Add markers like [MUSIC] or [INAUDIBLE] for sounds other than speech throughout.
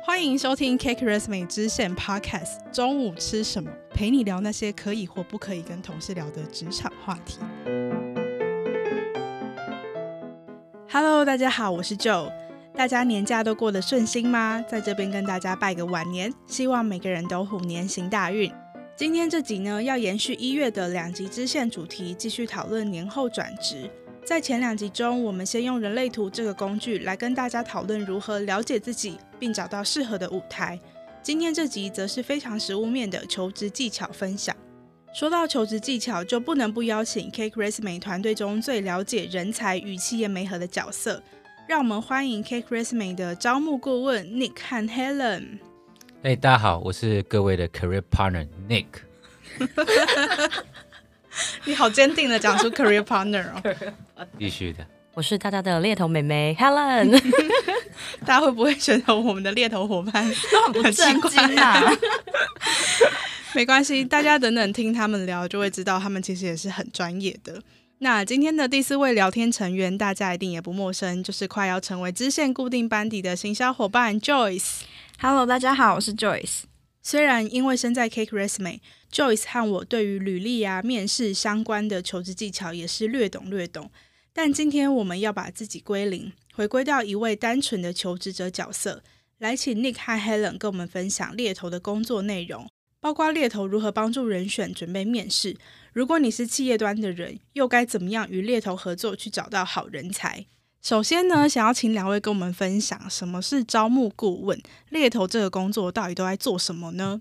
欢迎收听 Cake Resume 支线 Podcast。中午吃什么？陪你聊那些可以或不可以跟同事聊的职场话题。Hello，大家好，我是 Joe。大家年假都过得顺心吗？在这边跟大家拜个晚年，希望每个人都虎年行大运。今天这集呢，要延续一月的两集支线主题，继续讨论年后转职。在前两集中，我们先用人类图这个工具来跟大家讨论如何了解自己，并找到适合的舞台。今天这集则是非常实务面的求职技巧分享。说到求职技巧，就不能不邀请 Cake Resume 团队中最了解人才与企业媒合的角色。让我们欢迎 Cake Resume 的招募顾问 Nick 和 Helen。哎，大家好，我是各位的 Career Partner Nick。[LAUGHS] 你好坚定的讲出 career partner 哦，[LAUGHS] 必须的。我是大家的猎头妹妹 Helen，[LAUGHS] 大家会不会觉得我们的猎头伙伴都很不正经啊？[LAUGHS] 没关系，大家等等听他们聊就会知道，他们其实也是很专业的。那今天的第四位聊天成员，大家一定也不陌生，就是快要成为支线固定班底的行销伙伴 Joyce。Hello，大家好，我是 Joyce。虽然因为身在 Cake Resume，Joyce 和我对于履历啊、面试相关的求职技巧也是略懂略懂。但今天我们要把自己归零，回归到一位单纯的求职者角色，来请 Nick 和 Helen 跟我们分享猎头的工作内容，包括猎头如何帮助人选准备面试。如果你是企业端的人，又该怎么样与猎头合作去找到好人才？首先呢，想要请两位跟我们分享什么是招募顾问，猎头这个工作到底都在做什么呢？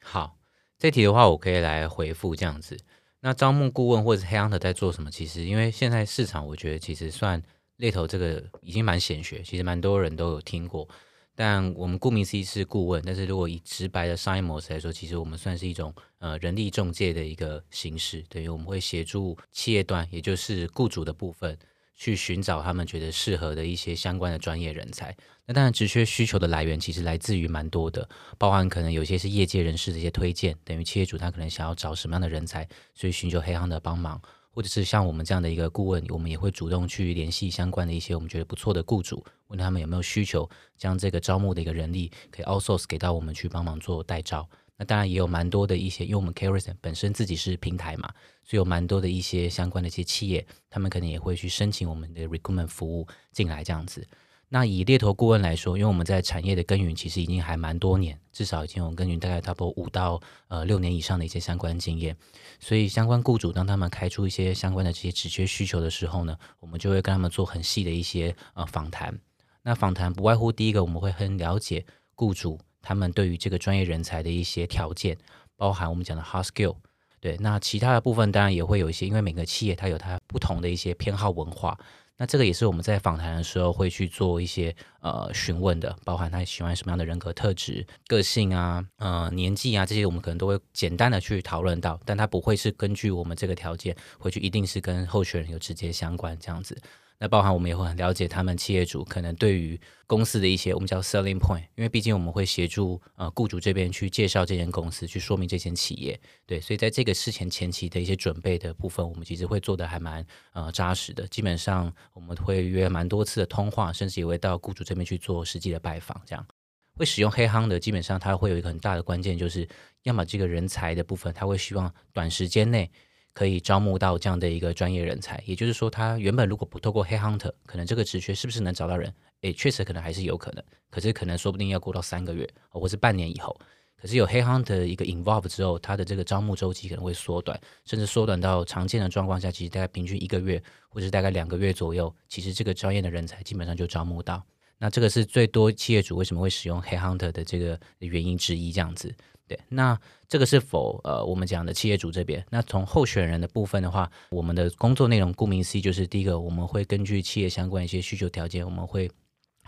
好，这题的话我可以来回复这样子。那招募顾问或者是 headhunter 在做什么？其实因为现在市场，我觉得其实算猎头这个已经蛮显学，其实蛮多人都有听过。但我们顾名思义是顾问，但是如果以直白的商业模式来说，其实我们算是一种呃人力中介的一个形式，等于我们会协助企业端，也就是雇主的部分。去寻找他们觉得适合的一些相关的专业人才。那当然，职缺需求的来源其实来自于蛮多的，包含可能有些是业界人士的一些推荐，等于企业主他可能想要找什么样的人才，所以寻求黑行的帮忙，或者是像我们这样的一个顾问，我们也会主动去联系相关的一些我们觉得不错的雇主，问他们有没有需求，将这个招募的一个人力可以 outsource 给到我们去帮忙做代招。那当然也有蛮多的一些，因为我们 Carison 本身自己是平台嘛，所以有蛮多的一些相关的一些企业，他们可能也会去申请我们的 recruitment 服务进来这样子。那以猎头顾问来说，因为我们在产业的耕耘其实已经还蛮多年，至少已经有耕耘大概差不多五到呃六年以上的一些相关经验，所以相关雇主当他们开出一些相关的这些职缺需求的时候呢，我们就会跟他们做很细的一些呃访谈。那访谈不外乎第一个，我们会很了解雇主。他们对于这个专业人才的一些条件，包含我们讲的 hard skill，对，那其他的部分当然也会有一些，因为每个企业它有它不同的一些偏好文化，那这个也是我们在访谈的时候会去做一些呃询问的，包含他喜欢什么样的人格特质、个性啊、呃年纪啊这些，我们可能都会简单的去讨论到，但它不会是根据我们这个条件回去一定是跟候选人有直接相关这样子。那包含我们也会很了解他们企业主可能对于公司的一些我们叫 selling point，因为毕竟我们会协助呃雇主这边去介绍这间公司，去说明这间企业，对，所以在这个事前前期的一些准备的部分，我们其实会做得还蛮呃扎实的。基本上我们会约蛮多次的通话，甚至也会到雇主这边去做实际的拜访。这样会使用黑夯的，基本上它会有一个很大的关键，就是要么这个人才的部分，他会希望短时间内。可以招募到这样的一个专业人才，也就是说，他原本如果不透过 headhunter，可能这个职缺是不是能找到人？诶，确实可能还是有可能，可是可能说不定要过到三个月，或是半年以后。可是有 headhunter 一个 involve 之后，他的这个招募周期可能会缩短，甚至缩短到常见的状况下，其实大概平均一个月，或者是大概两个月左右，其实这个专业的人才基本上就招募到。那这个是最多企业主为什么会使用 headhunter 的这个原因之一，这样子。对，那这个是否呃，我们讲的企业主这边？那从候选人的部分的话，我们的工作内容顾名思义就是第一个，我们会根据企业相关一些需求条件，我们会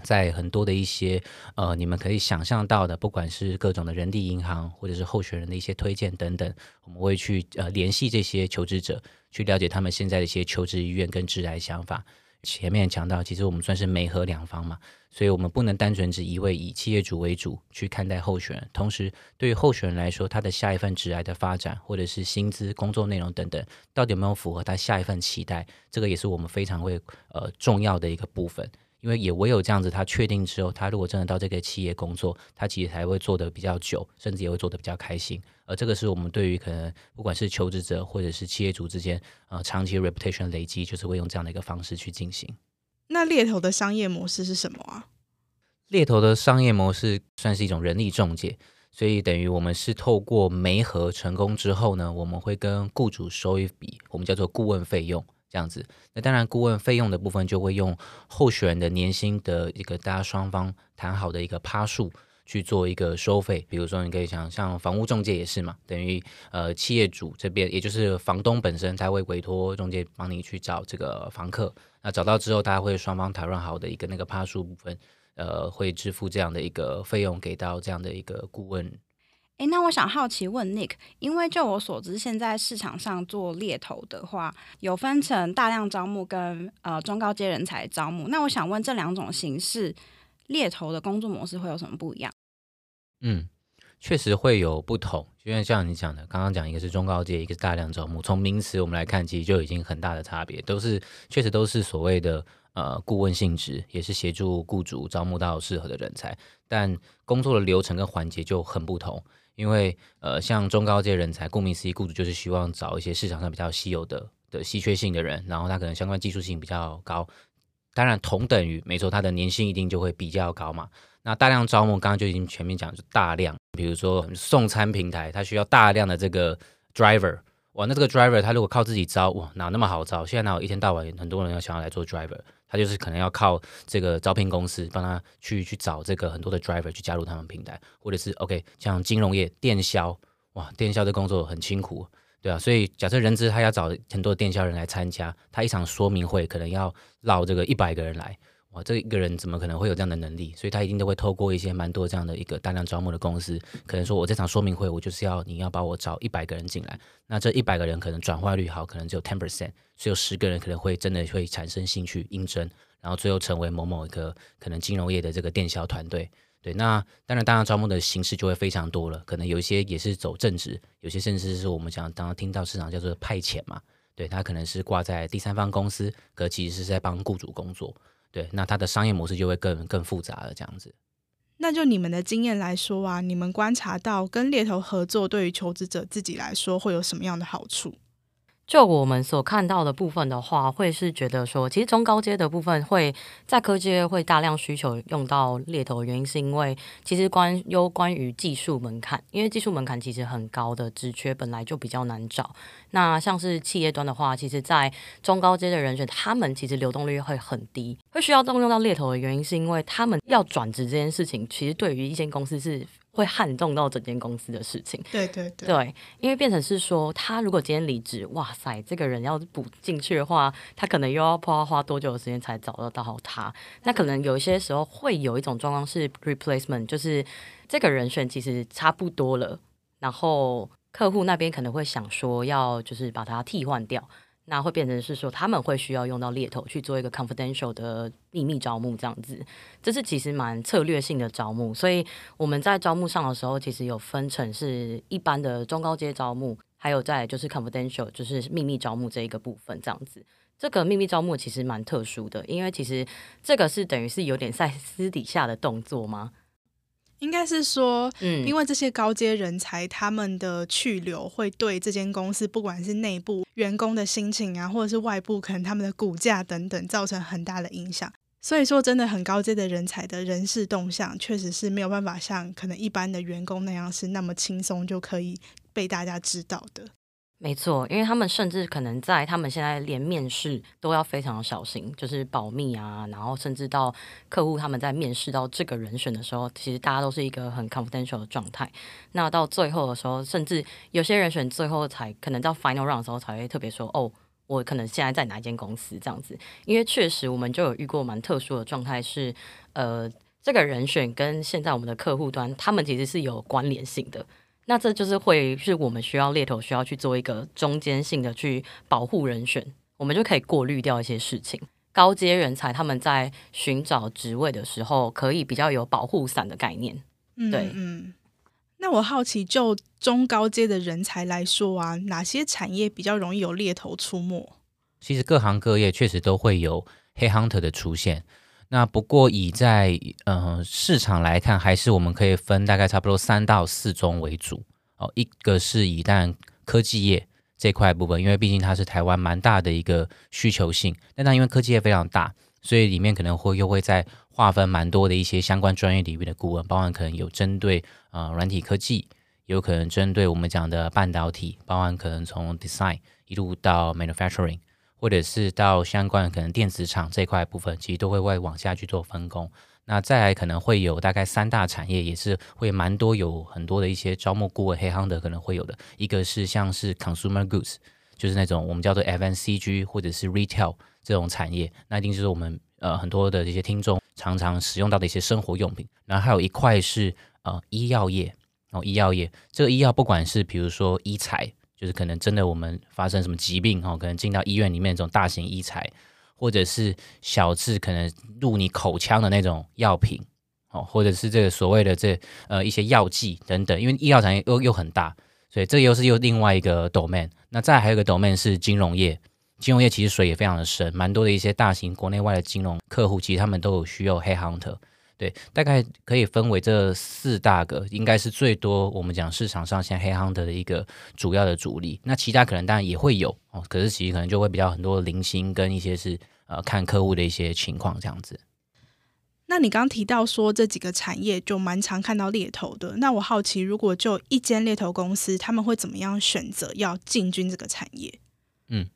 在很多的一些呃，你们可以想象到的，不管是各种的人力银行或者是候选人的一些推荐等等，我们会去呃联系这些求职者，去了解他们现在的一些求职意愿跟职涯想法。前面讲到，其实我们算是媒和两方嘛，所以我们不能单纯只一味以企业主为主去看待候选人。同时，对于候选人来说，他的下一份职涯的发展，或者是薪资、工作内容等等，到底有没有符合他下一份期待，这个也是我们非常会呃重要的一个部分。因为也唯有这样子，他确定之后，他如果真的到这个企业工作，他其实才会做的比较久，甚至也会做的比较开心。而这个是我们对于可能不管是求职者或者是企业主之间，呃，长期 reputation 累积，就是会用这样的一个方式去进行。那猎头的商业模式是什么啊？猎头的商业模式算是一种人力中介。所以等于我们是透过媒合成功之后呢，我们会跟雇主收一笔我们叫做顾问费用这样子。那当然顾问费用的部分就会用候选人的年薪的一个大家双方谈好的一个趴数去做一个收费。比如说你可以想像房屋中介也是嘛，等于呃企业主这边也就是房东本身他会委托中介帮你去找这个房客，那找到之后大家会双方讨论好的一个那个趴数部分。呃，会支付这样的一个费用给到这样的一个顾问。诶，那我想好奇问 Nick，因为就我所知，现在市场上做猎头的话，有分成大量招募跟呃中高阶人才招募。那我想问，这两种形式猎头的工作模式会有什么不一样？嗯，确实会有不同，就像像你讲的，刚刚讲一个是中高阶，一个是大量招募。从名词我们来看，其实就已经很大的差别，都是确实都是所谓的。呃，顾问性质也是协助雇主招募到适合的人才，但工作的流程跟环节就很不同。因为呃，像中高阶人才，顾名思义，雇主就是希望找一些市场上比较稀有的的稀缺性的人，然后他可能相关技术性比较高。当然，同等于没错，他的年薪一定就会比较高嘛。那大量招募，刚刚就已经全面讲，就大量，比如说送餐平台，它需要大量的这个 driver。哇，那这个 driver 他如果靠自己招，哇，哪那么好招？现在哪有一天到晚很多人要想要来做 driver，他就是可能要靠这个招聘公司帮他去去找这个很多的 driver 去加入他们平台，或者是 OK 像金融业电销，哇，电销的工作很辛苦，对啊，所以假设人资他要找很多电销人来参加，他一场说明会可能要绕这个一百个人来。哇，这一个人怎么可能会有这样的能力？所以他一定都会透过一些蛮多这样的一个大量招募的公司，可能说我这场说明会，我就是要你要把我找一百个人进来，那这一百个人可能转化率好，可能只有 ten percent，所以有十个人可能会真的会产生兴趣应征，然后最后成为某某一个可能金融业的这个电销团队。对，那当然大量招募的形式就会非常多了，可能有一些也是走正职，有些甚至是我们讲刚刚听到市场叫做派遣嘛，对，他可能是挂在第三方公司，可其实是在帮雇主工作。对，那它的商业模式就会更更复杂了，这样子。那就你们的经验来说啊，你们观察到跟猎头合作对于求职者自己来说会有什么样的好处？就我们所看到的部分的话，会是觉得说，其实中高阶的部分会在科技会大量需求用到猎头原因，是因为其实关有关于技术门槛，因为技术门槛其实很高的职缺本来就比较难找。那像是企业端的话，其实，在中高阶的人选，他们其实流动率会很低，会需要动用到猎头的原因，是因为他们要转职这件事情，其实对于一间公司是。会撼动到整间公司的事情，对对对，对，因为变成是说，他如果今天离职，哇塞，这个人要补进去的话，他可能又要花花多久的时间才找得到他？那可能有一些时候会有一种状况是 replacement，就是这个人选其实差不多了，然后客户那边可能会想说要就是把它替换掉。那会变成是说，他们会需要用到猎头去做一个 confidential 的秘密招募，这样子，这是其实蛮策略性的招募。所以我们在招募上的时候，其实有分成是一般的中高阶招募，还有在就是 confidential，就是秘密招募这一个部分，这样子。这个秘密招募其实蛮特殊的，因为其实这个是等于是有点在私底下的动作吗？应该是说，嗯，因为这些高阶人才，他们的去留会对这间公司，不管是内部员工的心情啊，或者是外部可能他们的股价等等，造成很大的影响。所以说，真的很高阶的人才的人事动向，确实是没有办法像可能一般的员工那样是那么轻松就可以被大家知道的。没错，因为他们甚至可能在他们现在连面试都要非常小心，就是保密啊，然后甚至到客户他们在面试到这个人选的时候，其实大家都是一个很 confidential 的状态。那到最后的时候，甚至有些人选最后才可能到 final round 的时候才会特别说，哦，我可能现在在哪一间公司这样子。因为确实我们就有遇过蛮特殊的状态是，呃，这个人选跟现在我们的客户端他们其实是有关联性的。那这就是会是我们需要猎头需要去做一个中间性的去保护人选，我们就可以过滤掉一些事情。高阶人才他们在寻找职位的时候，可以比较有保护伞的概念。对，嗯，嗯。那我好奇，就中高阶的人才来说啊，哪些产业比较容易有猎头出没？其实各行各业确实都会有黑 hunter 的出现。那不过以在呃市场来看，还是我们可以分大概差不多三到四宗为主哦。一个是以但科技业这块部分，因为毕竟它是台湾蛮大的一个需求性，但它因为科技业非常大，所以里面可能会又会再划分蛮多的一些相关专业领域的顾问，包含可能有针对呃软体科技，有可能针对我们讲的半导体，包含可能从 design 一路到 manufacturing。或者是到相关的可能电子厂这块部分，其实都会会往下去做分工。那再来可能会有大概三大产业，也是会蛮多有很多的一些招募顾问黑行的可能会有的。一个是像是 consumer goods，就是那种我们叫做 FNCG 或者是 retail 这种产业，那一定就是我们呃很多的这些听众常常使用到的一些生活用品。然后还有一块是呃医药业，哦医药业，这个医药不管是比如说医材。就是可能真的我们发生什么疾病哈，可能进到医院里面这种大型医材，或者是小至可能入你口腔的那种药品哦，或者是这个所谓的这呃一些药剂等等，因为医药产业又又很大，所以这又是又另外一个 domain。那再还有一个 domain 是金融业，金融业其实水也非常的深，蛮多的一些大型国内外的金融客户，其实他们都有需要 headhunter。对，大概可以分为这四大个，应该是最多我们讲市场上现在 headhunter 的一个主要的主力。那其他可能当然也会有哦，可是其实可能就会比较很多零星跟一些是呃看客户的一些情况这样子。那你刚刚提到说这几个产业就蛮常看到猎头的，那我好奇，如果就一间猎头公司，他们会怎么样选择要进军这个产业？嗯。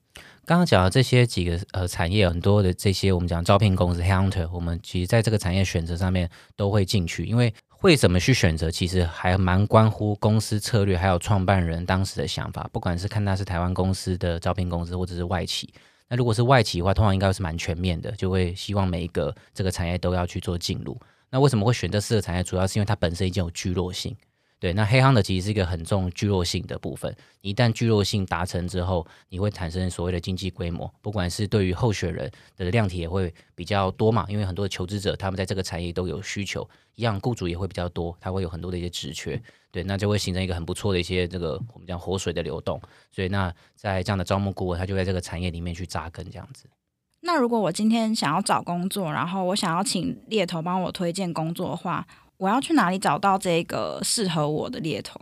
刚刚讲的这些几个呃产业，很多的这些我们讲招聘公司 hunter，我们其实在这个产业选择上面都会进去，因为会怎么去选择，其实还蛮关乎公司策略，还有创办人当时的想法。不管是看他是台湾公司的招聘公司，或者是外企，那如果是外企的话，通常应该是蛮全面的，就会希望每一个这个产业都要去做进入。那为什么会选这四个产业？主要是因为它本身已经有聚落性。对，那黑行的其实是一个很重聚落性的部分。一旦聚落性达成之后，你会产生所谓的经济规模，不管是对于候选人的量体也会比较多嘛，因为很多的求职者他们在这个产业都有需求，一样雇主也会比较多，他会有很多的一些职缺，对，那就会形成一个很不错的一些这个我们讲活水的流动。所以那在这样的招募顾问，他就在这个产业里面去扎根这样子。那如果我今天想要找工作，然后我想要请猎头帮我推荐工作的话，我要去哪里找到这个适合我的猎头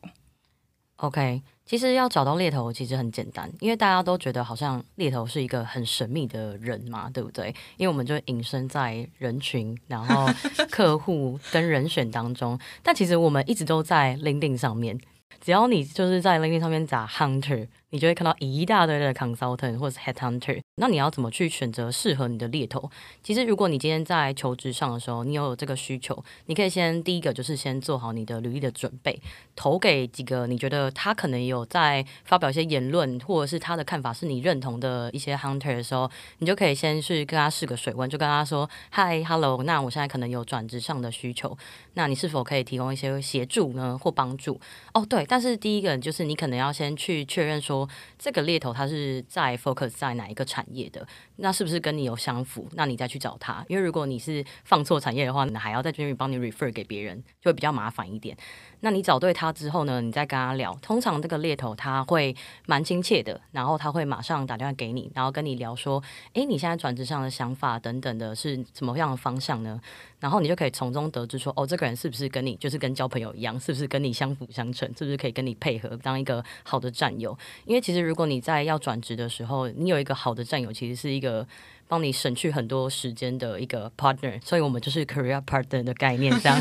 ？OK，其实要找到猎头其实很简单，因为大家都觉得好像猎头是一个很神秘的人嘛，对不对？因为我们就隐身在人群，然后 [LAUGHS] 客户跟人选当中，但其实我们一直都在 LinkedIn 上面，只要你就是在 LinkedIn 上面打 Hunter。你就会看到一大堆的 consultant 或者是 headhunter，那你要怎么去选择适合你的猎头？其实，如果你今天在求职上的时候，你有这个需求，你可以先第一个就是先做好你的履历的准备，投给几个你觉得他可能有在发表一些言论，或者是他的看法是你认同的一些 hunter 的时候，你就可以先去跟他试个水温，就跟他说：“Hi，Hello，那我现在可能有转职上的需求，那你是否可以提供一些协助呢，或帮助？”哦，对，但是第一个就是你可能要先去确认说。这个猎头他是在 focus 在哪一个产业的？那是不是跟你有相符？那你再去找他。因为如果你是放错产业的话，你还要在这边帮你 refer 给别人，就会比较麻烦一点。那你找对他之后呢，你再跟他聊。通常这个猎头他会蛮亲切的，然后他会马上打电话给你，然后跟你聊说：“诶，你现在转职上的想法等等的是什么样的方向呢？”然后你就可以从中得知说：“哦，这个人是不是跟你就是跟交朋友一样，是不是跟你相辅相成，是不是可以跟你配合当一个好的战友？”因为其实如果你在要转职的时候，你有一个好的战友，其实是一个。帮你省去很多时间的一个 partner，所以我们就是 career partner 的概念这样。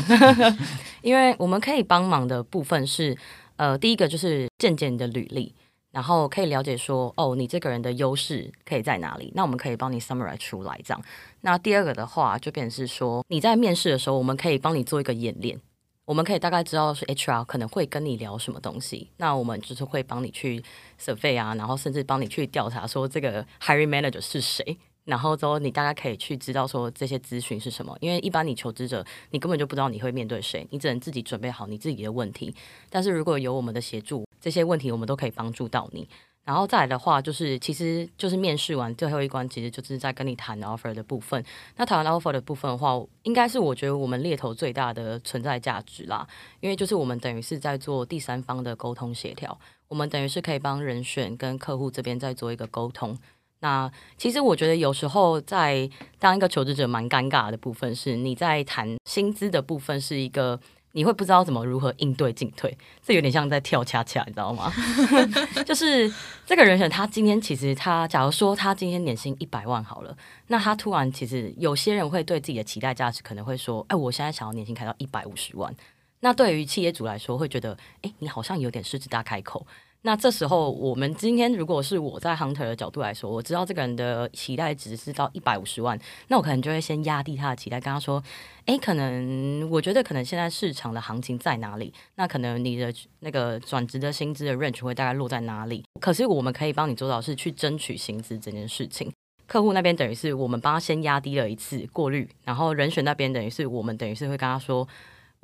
[LAUGHS] 因为我们可以帮忙的部分是，呃，第一个就是见见你的履历，然后可以了解说，哦，你这个人的优势可以在哪里？那我们可以帮你 summarize 出来这样。那第二个的话，就变成是说，你在面试的时候，我们可以帮你做一个演练，我们可以大概知道是 HR 可能会跟你聊什么东西，那我们就是会帮你去 survey 啊，然后甚至帮你去调查说这个 hiring manager 是谁。然后之后，你大概可以去知道说这些资讯是什么，因为一般你求职者，你根本就不知道你会面对谁，你只能自己准备好你自己的问题。但是如果有我们的协助，这些问题我们都可以帮助到你。然后再来的话，就是其实就是面试完最后一关，其实就是在跟你谈 offer 的部分。那谈 offer 的部分的话，应该是我觉得我们猎头最大的存在价值啦，因为就是我们等于是在做第三方的沟通协调，我们等于是可以帮人选跟客户这边再做一个沟通。那其实我觉得有时候在当一个求职者蛮尴尬的部分是，你在谈薪资的部分是一个你会不知道怎么如何应对进退，这有点像在跳恰恰，你知道吗？[LAUGHS] [LAUGHS] 就是这个人选他今天其实他假如说他今天年薪一百万好了，那他突然其实有些人会对自己的期待价值可能会说，哎，我现在想要年薪开到一百五十万。那对于企业主来说，会觉得，哎，你好像有点狮子大开口。那这时候，我们今天如果是我在 hunter 的角度来说，我知道这个人的期待值是到一百五十万，那我可能就会先压低他的期待，跟他说：“诶，可能我觉得可能现在市场的行情在哪里？那可能你的那个转职的薪资的 range 会大概落在哪里？可是我们可以帮你做到是去争取薪资这件事情。客户那边等于是我们帮他先压低了一次过滤，然后人选那边等于是我们等于是会跟他说。”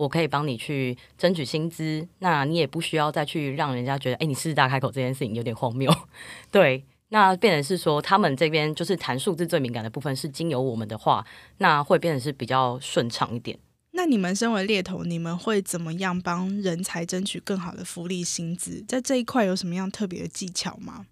我可以帮你去争取薪资，那你也不需要再去让人家觉得，哎，你狮子大开口这件事情有点荒谬。[LAUGHS] 对，那变成是说，他们这边就是谈数字最敏感的部分是经由我们的话，那会变成是比较顺畅一点。那你们身为猎头，你们会怎么样帮人才争取更好的福利薪资？在这一块有什么样特别的技巧吗？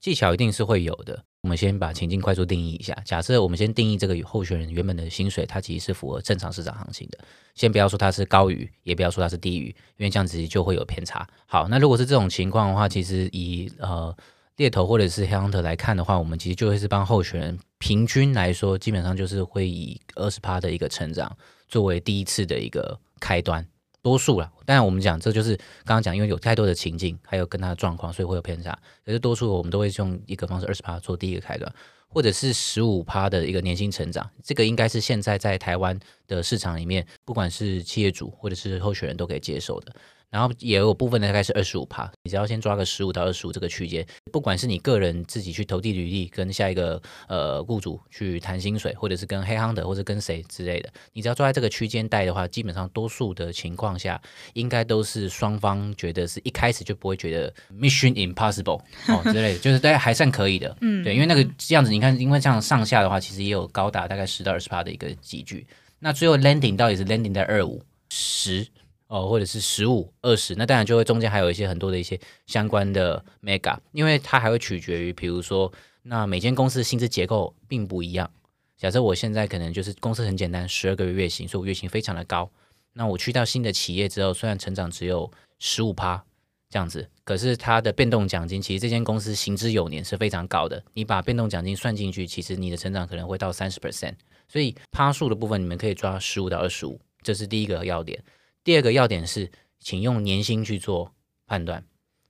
技巧一定是会有的。我们先把情境快速定义一下。假设我们先定义这个候选人原本的薪水，它其实是符合正常市场行情的。先不要说它是高于，也不要说它是低于，因为这样子就会有偏差。好，那如果是这种情况的话，其实以呃猎头或者是 Hunter 来看的话，我们其实就会是帮候选人平均来说，基本上就是会以二十趴的一个成长作为第一次的一个开端。多数了，当然我们讲这就是刚刚讲，因为有太多的情境，还有跟他的状况，所以会有偏差。可是多数我们都会用一个方式，二十趴做第一个开端，或者是十五趴的一个年薪成长。这个应该是现在在台湾的市场里面，不管是企业主或者是候选人都可以接受的。然后也有部分的大概是二十五趴，你只要先抓个十五到二十五这个区间，不管是你个人自己去投递履历，跟下一个呃雇主去谈薪水，或者是跟 headhunter 或者跟谁之类的，你只要抓在这个区间带的话，基本上多数的情况下，应该都是双方觉得是一开始就不会觉得 mission impossible [LAUGHS] 哦之类的，就是大家还算可以的，嗯，对，因为那个这样子，你看，因为这样上下的话，其实也有高达大概十到二十趴的一个集距，那最后 landing 到底是 landing 在二五十。哦，或者是十五、二十，那当然就会中间还有一些很多的一些相关的 mega，因为它还会取决于，比如说，那每间公司的薪资结构并不一样。假设我现在可能就是公司很简单，十二个月月薪，所以我月薪非常的高。那我去到新的企业之后，虽然成长只有十五趴这样子，可是它的变动奖金其实这间公司行之有年是非常高的。你把变动奖金算进去，其实你的成长可能会到三十 percent。所以趴数的部分，你们可以抓十五到二十五，这是第一个要点。第二个要点是，请用年薪去做判断。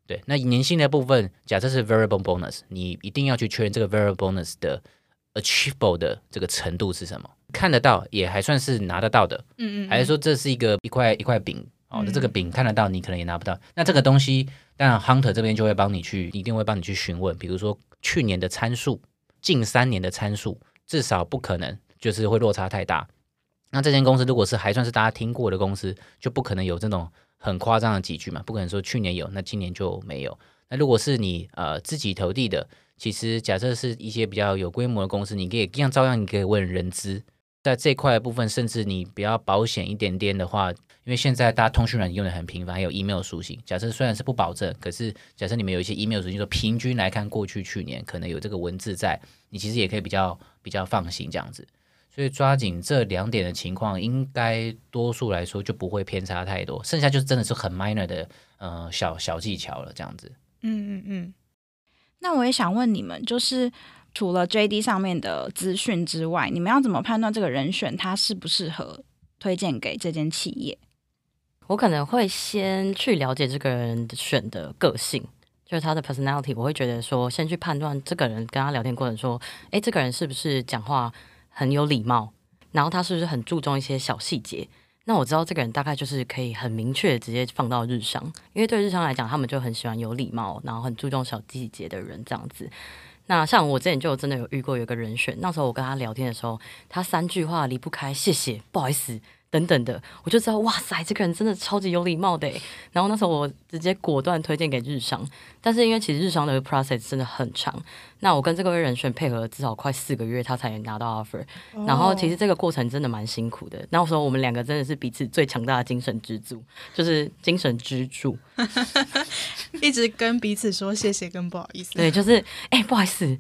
对，那年薪的部分，假设是 variable bonus，你一定要去确认这个 variable bonus 的 achievable 的这个程度是什么，看得到也还算是拿得到的。嗯，嗯嗯。还是说这是一个一块一块饼哦？那这个饼看得到，你可能也拿不到。那这个东西，当然 hunter 这边就会帮你去，一定会帮你去询问，比如说去年的参数，近三年的参数，至少不可能就是会落差太大。那这间公司如果是还算是大家听过的公司，就不可能有这种很夸张的几句嘛，不可能说去年有，那今年就没有。那如果是你呃自己投递的，其实假设是一些比较有规模的公司，你可以一样照样你可以问人资，在这块部分，甚至你比较保险一点点的话，因为现在大家通讯软件用的很频繁，还有 email 属性，假设虽然是不保证，可是假设你们有一些 email 属性，说平均来看过去去年可能有这个文字在，你其实也可以比较比较放心这样子。所以抓紧这两点的情况，应该多数来说就不会偏差太多，剩下就是真的是很 minor 的，呃，小小技巧了，这样子。嗯嗯嗯。那我也想问你们，就是除了 JD 上面的资讯之外，你们要怎么判断这个人选他适不适合推荐给这间企业？我可能会先去了解这个人选的个性，就是他的 personality。我会觉得说，先去判断这个人跟他聊天过程说，诶，这个人是不是讲话很有礼貌，然后他是不是很注重一些小细节？那我知道这个人大概就是可以很明确直接放到日商，因为对日商来讲，他们就很喜欢有礼貌，然后很注重小细节的人这样子。那像我之前就真的有遇过有个人选，那时候我跟他聊天的时候，他三句话离不开谢谢、不好意思。等等的，我就知道，哇塞，这个人真的超级有礼貌的。然后那时候我直接果断推荐给日商，但是因为其实日商的 process 真的很长，那我跟这个人选配合了至少快四个月，他才拿到 offer。然后其实这个过程真的蛮辛苦的。那我说我们两个真的是彼此最强大的精神支柱，就是精神支柱，[LAUGHS] 一直跟彼此说谢谢跟不好意思。对，就是哎、欸，不好意思。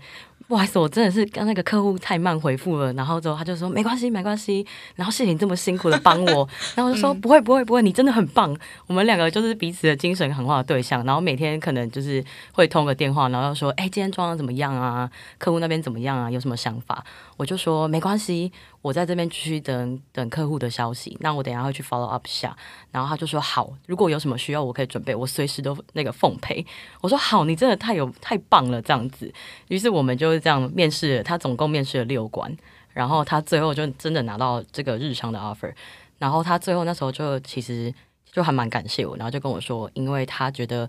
不好意思，我真的是跟那个客户太慢回复了。然后之后他就说没关系，没关系。然后谢谢你这么辛苦的帮我。[LAUGHS] 然后我就说不会，不会，不会，你真的很棒。我们两个就是彼此的精神喊话的对象。然后每天可能就是会通个电话，然后说哎，今天装的怎么样啊？客户那边怎么样啊？有什么想法？我就说没关系，我在这边继续等等客户的消息。那我等下会去 follow up 下。然后他就说好，如果有什么需要，我可以准备，我随时都那个奉陪。我说好，你真的太有太棒了，这样子。于是我们就是。这样面试，他总共面试了六关，然后他最后就真的拿到这个日常的 offer。然后他最后那时候就其实就还蛮感谢我，然后就跟我说，因为他觉得，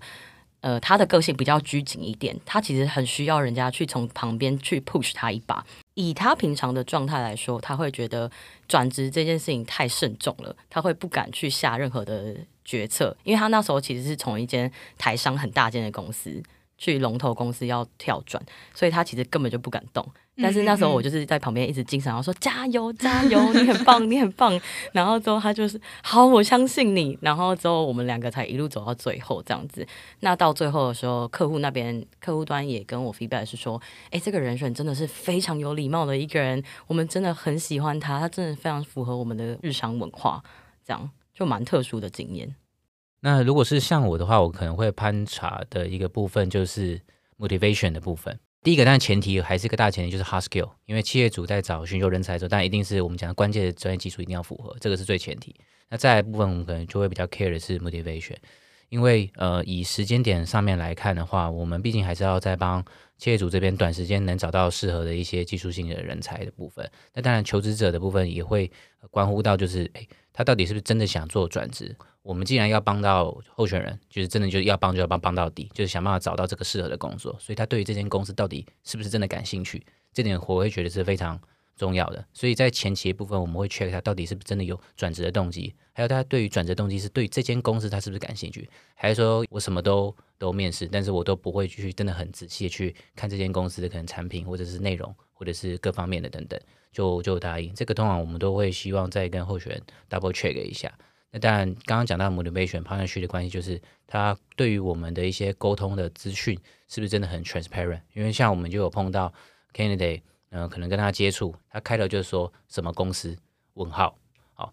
呃，他的个性比较拘谨一点，他其实很需要人家去从旁边去 push 他一把。以他平常的状态来说，他会觉得转职这件事情太慎重了，他会不敢去下任何的决策，因为他那时候其实是从一间台商很大间的公司。去龙头公司要跳转，所以他其实根本就不敢动。但是那时候我就是在旁边一直精神，然后说加油加油，你很棒你很棒。然后之后他就是好，我相信你。然后之后我们两个才一路走到最后这样子。那到最后的时候，客户那边客户端也跟我 feedback 是说，哎，这个人选真的是非常有礼貌的一个人，我们真的很喜欢他，他真的非常符合我们的日常文化，这样就蛮特殊的经验。那如果是像我的话，我可能会攀查的一个部分就是 motivation 的部分。第一个，但前提还是一个大前提，就是 Haskell，。因为企业主在找寻求人才的时候，但一定是我们讲的关键的专业技术一定要符合，这个是最前提。那再来部分，我们可能就会比较 care 的是 motivation。因为呃，以时间点上面来看的话，我们毕竟还是要在帮企业主这边短时间能找到适合的一些技术性的人才的部分。那当然，求职者的部分也会关乎到，就是诶，他到底是不是真的想做转职？我们既然要帮到候选人，就是真的就要帮就要帮帮到底，就是想办法找到这个适合的工作。所以他对于这间公司到底是不是真的感兴趣，这点我会觉得是非常重要的。所以在前期的部分，我们会 check 他到底是不是真的有转职的动机，还有他对于转职动机是对这间公司他是不是感兴趣，还是说我什么都都面试，但是我都不会去真的很仔细的去看这间公司的可能产品或者是内容或者是各方面的等等，就就答应。这个通常我们都会希望再跟候选人 double check 一下。那当然，刚刚讲到 motivation partnership 的关系，就是他对于我们的一些沟通的资讯是不是真的很 transparent？因为像我们就有碰到 candidate，呃，可能跟他接触，他开头就是说什么公司？问号，好，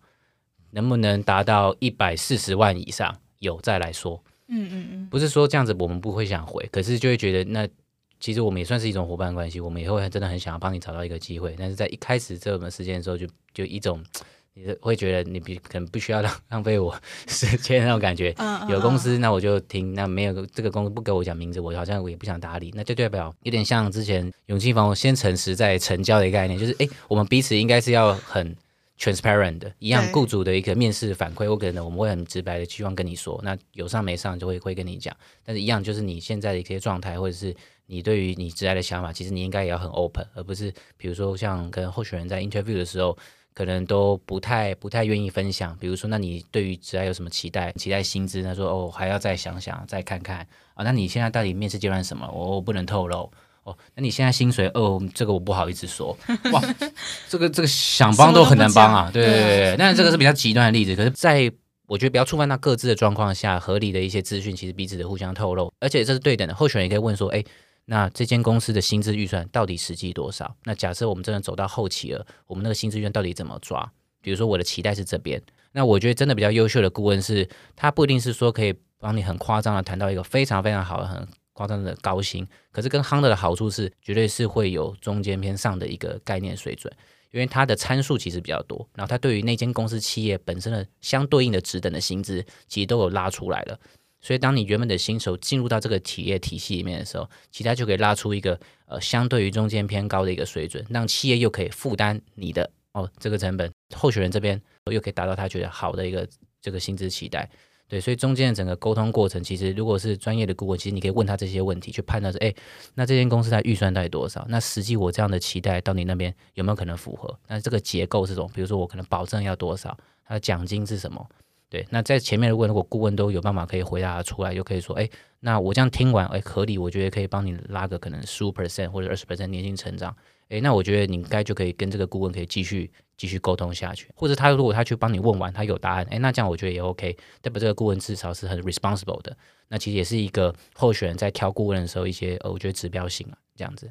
能不能达到一百四十万以上？有再来说。嗯嗯嗯，不是说这样子我们不会想回，可是就会觉得那其实我们也算是一种伙伴关系，我们也会真的很想要帮你找到一个机会，但是在一开始这么时间的时候就，就就一种。你会觉得你比可能不需要浪浪费我时间那种感觉。有公司那我就听，那没有这个公司不给我讲名字，我好像我也不想搭理。那就代表有点像之前永庆房先诚实再成交的一个概念，就是哎，我们彼此应该是要很 transparent 的，一样雇主的一个面试反馈，我可能我们会很直白的希望跟你说，那有上没上就会会跟你讲。但是一样就是你现在的一些状态，或者是你对于你职涯的想法，其实你应该也要很 open，而不是比如说像跟候选人在 interview 的时候。可能都不太不太愿意分享，比如说，那你对于职涯有什么期待？期待薪资？他说哦，还要再想想，再看看啊。那你现在到底面试阶段什么？我我不能透露哦。那你现在薪水？哦，这个我不好意思说。哇，[LAUGHS] 这个这个想帮都很难帮啊。对对对对，但是这个是比较极端的例子。可是，在我觉得不要触犯到各自的状况下，合理的一些资讯，其实彼此的互相透露，而且这是对等的。候选人也可以问说，哎。那这间公司的薪资预算到底实际多少？那假设我们真的走到后期了，我们那个薪资预算到底怎么抓？比如说我的期待是这边，那我觉得真的比较优秀的顾问是，他不一定是说可以帮你很夸张的谈到一个非常非常好的、很夸张的高薪，可是跟 Hunter 的好处是，绝对是会有中间偏上的一个概念水准，因为它的参数其实比较多，然后它对于那间公司企业本身的相对应的职等的薪资，其实都有拉出来了。所以，当你原本的新手进入到这个企业体系里面的时候，其他就可以拉出一个呃相对于中间偏高的一个水准，让企业又可以负担你的哦这个成本，候选人这边又可以达到他觉得好的一个这个薪资期待。对，所以中间的整个沟通过程，其实如果是专业的顾问，其实你可以问他这些问题，去判断说，哎，那这间公司它预算到底多少？那实际我这样的期待到你那边有没有可能符合？那这个结构是什么？比如说我可能保证要多少？它的奖金是什么？对，那在前面的问，如果顾问都有办法可以回答出来，就可以说，哎，那我这样听完，哎，合理，我觉得可以帮你拉个可能十五 percent 或者二十 percent 年薪成长，哎，那我觉得你应该就可以跟这个顾问可以继续继续沟通下去，或者他如果他去帮你问完，他有答案，哎，那这样我觉得也 OK，代表这个顾问至少是很 responsible 的，那其实也是一个候选人在挑顾问的时候一些呃，我觉得指标性啊，这样子。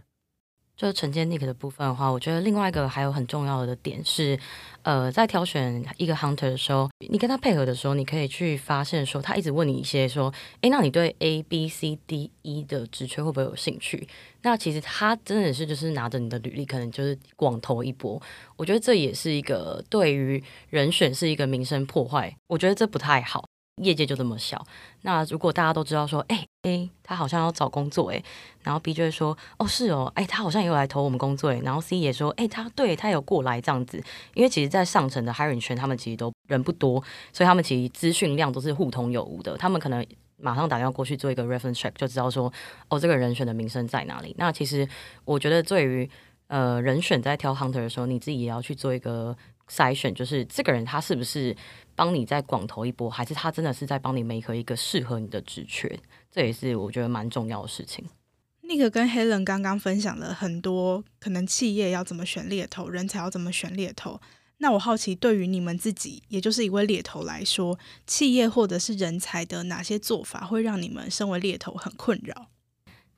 就是承接 Nick 的部分的话，我觉得另外一个还有很重要的点是，呃，在挑选一个 hunter 的时候，你跟他配合的时候，你可以去发现说，他一直问你一些说，诶，那你对 A、B、C、D、E 的职缺会不会有兴趣？那其实他真的是就是拿着你的履历，可能就是广投一波。我觉得这也是一个对于人选是一个名声破坏，我觉得这不太好。业界就这么小，那如果大家都知道说，哎、欸、哎，他好像要找工作哎，然后 B 就会说，哦是哦，哎，他好像也有来投我们工作哎，然后 C 也说，哎，他对他有过来这样子，因为其实，在上层的 hiring 圈，他们其实都人不多，所以他们其实资讯量都是互通有无的，他们可能马上打电话过去做一个 reference check，就知道说，哦，这个人选的名声在哪里。那其实我觉得，对于呃人选在挑 hunter 的时候，你自己也要去做一个筛选，就是这个人他是不是。帮你在广投一波，还是他真的是在帮你媒合一个适合你的职缺？这也是我觉得蛮重要的事情。那个跟 Helen 刚刚分享了很多，可能企业要怎么选猎头，人才要怎么选猎头。那我好奇，对于你们自己，也就是一位猎头来说，企业或者是人才的哪些做法会让你们身为猎头很困扰？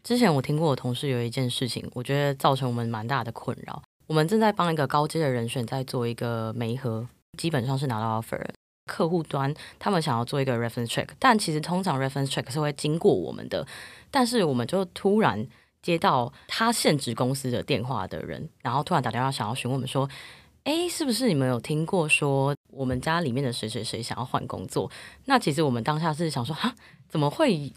之前我听过我同事有一件事情，我觉得造成我们蛮大的困扰。我们正在帮一个高阶的人选在做一个媒合，基本上是拿到 offer。客户端他们想要做一个 reference check，但其实通常 reference check 是会经过我们的，但是我们就突然接到他现职公司的电话的人，然后突然打电话想要询问我们说，诶，是不是你们有听过说我们家里面的谁谁谁想要换工作？那其实我们当下是想说，哈，怎么会？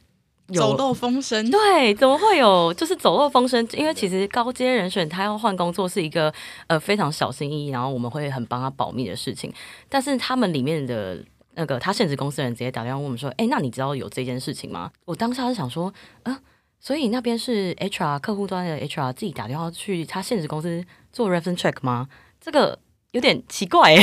走漏风声，对，怎么会有？就是走漏风声，因为其实高阶人选他要换工作是一个呃非常小心翼翼，然后我们会很帮他保密的事情。但是他们里面的那个他现职公司的人直接打电话问我们说：“哎，那你知道有这件事情吗？”我当下是想说：“嗯、呃，所以那边是 HR 客户端的 HR 自己打电话去他现职公司做 reference check 吗？”这个。有点奇怪，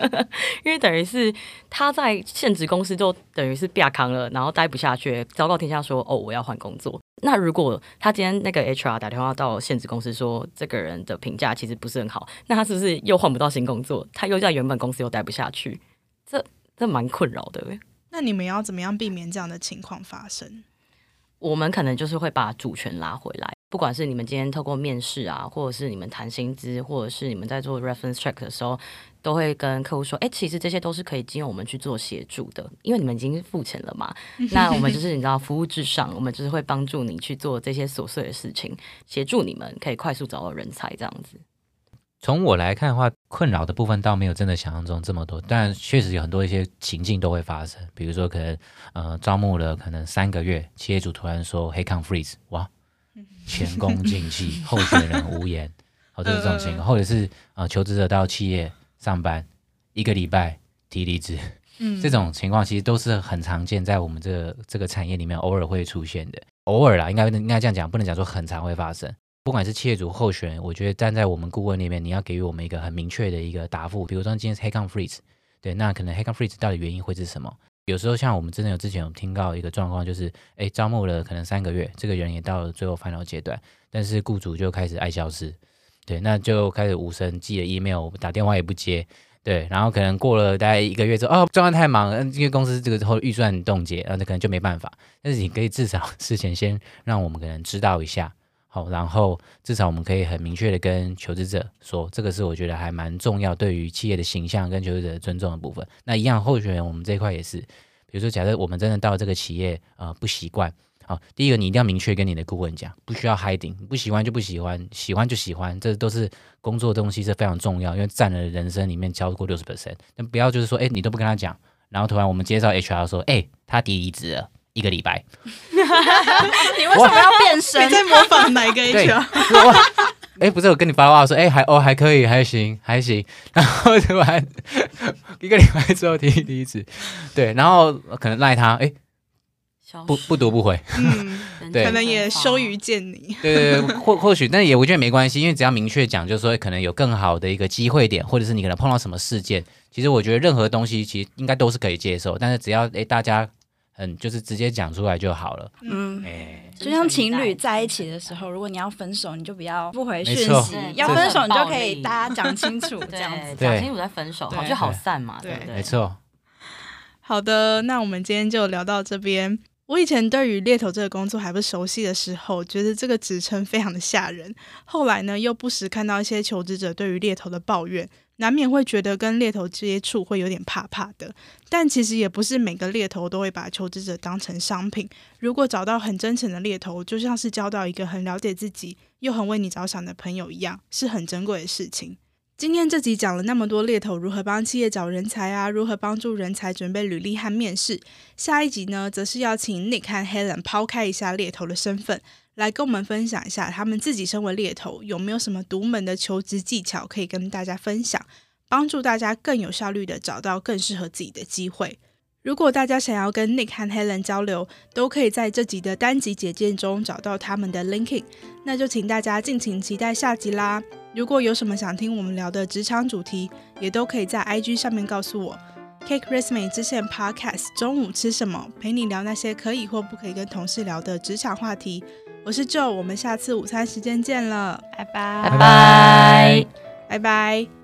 [LAUGHS] 因为等于是他在现职公司就等于是变康了，然后待不下去，昭告天下说哦，我要换工作。那如果他今天那个 HR 打电话到现职公司说这个人的评价其实不是很好，那他是不是又换不到新工作？他又在原本公司又待不下去，这这蛮困扰的。那你们要怎么样避免这样的情况发生？我们可能就是会把主权拉回来。不管是你们今天透过面试啊，或者是你们谈薪资，或者是你们在做 reference check 的时候，都会跟客户说：“哎，其实这些都是可以经由我们去做协助的，因为你们已经付钱了嘛。[LAUGHS] 那我们就是你知道，服务至上，我们就是会帮助你去做这些琐碎的事情，协助你们可以快速找到人才这样子。”从我来看的话，困扰的部分倒没有真的想象中这么多，但确实有很多一些情境都会发生，比如说可能呃招募了可能三个月，企业主突然说 “Headcount freeze”，哇！前功尽弃，[LAUGHS] 候选人无言，好，[LAUGHS] 就是这种情况，或者是啊、呃，求职者到企业上班一个礼拜提离职，嗯，这种情况其实都是很常见，在我们这个这个产业里面偶尔会出现的，偶尔啦，应该应该这样讲，不能讲说很常会发生。不管是企业主候选人，我觉得站在我们顾问那边，你要给予我们一个很明确的一个答复，比如说今天是 Hackon freeze，对，那可能 Hackon freeze 到底原因会是什么？有时候像我们真的有之前有听到一个状况，就是诶招募了可能三个月，这个人也到了最后 final 阶段，但是雇主就开始爱消失，对，那就开始无声寄了 email，打电话也不接，对，然后可能过了大概一个月之后，哦，状况太忙，因为公司这个后预算冻结，那可能就没办法，但是你可以至少 [LAUGHS] 事前先让我们可能知道一下。好，然后至少我们可以很明确的跟求职者说，这个是我觉得还蛮重要，对于企业的形象跟求职者的尊重的部分。那一样，候选人我们这一块也是，比如说，假设我们真的到这个企业，呃，不习惯，好，第一个你一定要明确跟你的顾问讲，不需要 hiding，不喜欢就不喜欢，喜欢就喜欢，这都是工作东西是非常重要，因为占了人生里面超过六十 percent。那不要就是说，哎，你都不跟他讲，然后突然我们介绍 HR 说，哎，他提离职了。一个礼拜，[LAUGHS] 你为什么要变身？你在模仿哪个 HR？[LAUGHS] 哎，不是，我跟你发话说，哎，还哦还可以，还行，还行。[LAUGHS] 然后突然一个礼拜之后提离职，对，然后可能赖他，哎，不不读不回，嗯，对，可能也羞于见你。对对对，或或许，但也我觉得没关系，因为只要明确讲，就是说可能有更好的一个机会点，或者是你可能碰到什么事件，其实我觉得任何东西其实应该都是可以接受，但是只要哎大家。嗯，就是直接讲出来就好了。嗯，哎、欸，就像情侣在一起的时候，如果你要分手，你就不要不回讯息；要分手，你就可以大家讲清楚，[LAUGHS] 这样子讲清楚再分手，好聚好散嘛，对不对？没错。好的，那我们今天就聊到这边。我以前对于猎头这个工作还不熟悉的时候，觉得这个职称非常的吓人。后来呢，又不时看到一些求职者对于猎头的抱怨，难免会觉得跟猎头接触会有点怕怕的。但其实也不是每个猎头都会把求职者当成商品。如果找到很真诚的猎头，就像是交到一个很了解自己又很为你着想的朋友一样，是很珍贵的事情。今天这集讲了那么多猎头如何帮企业找人才啊，如何帮助人才准备履历和面试。下一集呢，则是要请 Nick 和 Helen 抛开一下猎头的身份，来跟我们分享一下他们自己身为猎头有没有什么独门的求职技巧可以跟大家分享，帮助大家更有效率的找到更适合自己的机会。如果大家想要跟 Nick 和 Helen 交流，都可以在这集的单集简介中找到他们的 linking。那就请大家敬请期待下集啦。如果有什么想听我们聊的职场主题，也都可以在 IG 上面告诉我。Cake Resume 支线 Podcast 中午吃什么？陪你聊那些可以或不可以跟同事聊的职场话题。我是 Joe，我们下次午餐时间见了，拜拜，拜拜，拜拜。